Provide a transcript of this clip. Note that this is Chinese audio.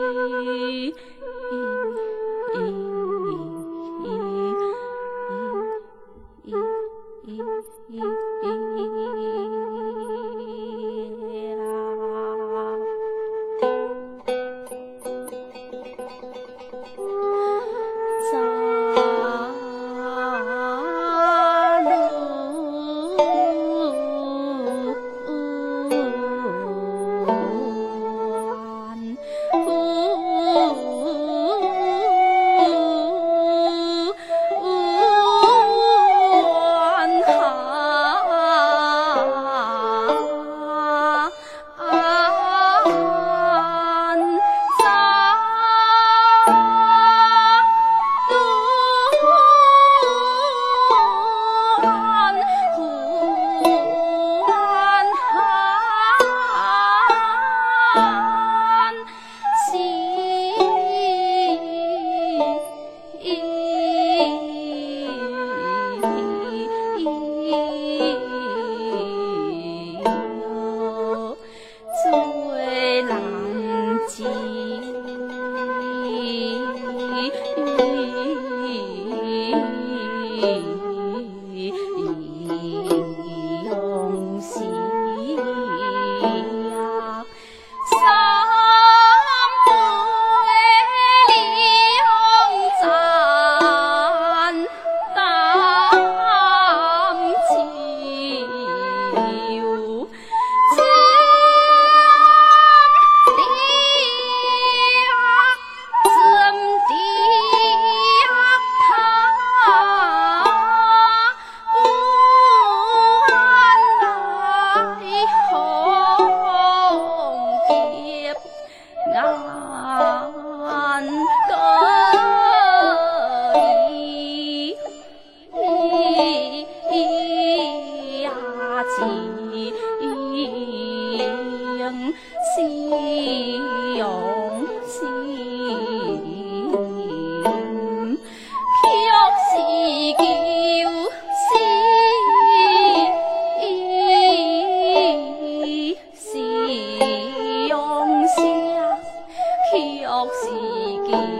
朝露。学西医